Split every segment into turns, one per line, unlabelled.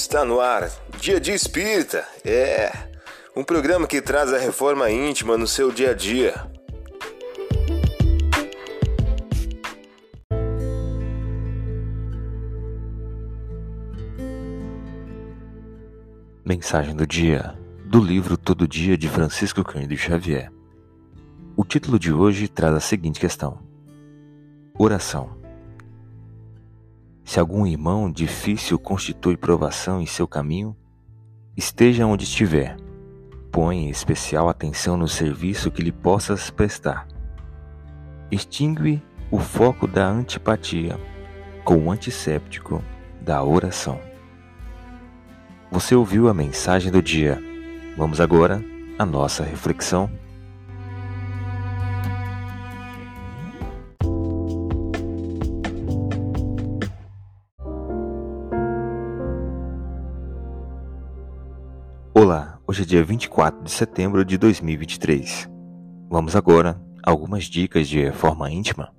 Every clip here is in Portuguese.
Está no ar, Dia de Espírita. É um programa que traz a reforma íntima no seu dia a dia.
Mensagem do dia do livro Todo Dia de Francisco Cândido Xavier. O título de hoje traz a seguinte questão: Oração. Se algum irmão difícil constitui provação em seu caminho, esteja onde estiver, põe especial atenção no serviço que lhe possas prestar. Extingue o foco da antipatia com o antisséptico da oração. Você ouviu a mensagem do dia. Vamos agora à nossa reflexão. Hoje é dia 24 de setembro de 2023. Vamos agora a algumas dicas de reforma íntima.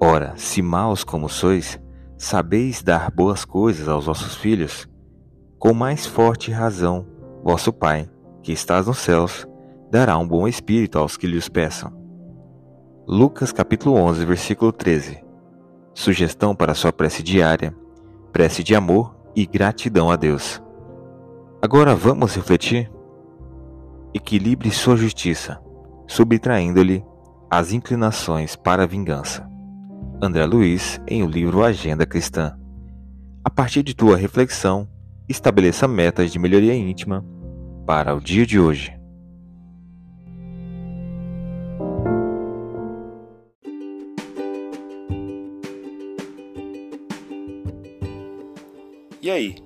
Ora, se maus como sois, sabeis dar boas coisas aos vossos filhos, com mais forte razão, vosso Pai, que estás nos céus, dará um bom espírito aos que lhe os peçam. Lucas capítulo 11, versículo 13. Sugestão para sua prece diária, prece de amor e gratidão a Deus. Agora vamos refletir? Equilibre sua justiça, subtraindo-lhe as inclinações para a vingança. André Luiz, em o livro Agenda Cristã. A partir de tua reflexão, estabeleça metas de melhoria íntima para o dia de hoje.
E aí,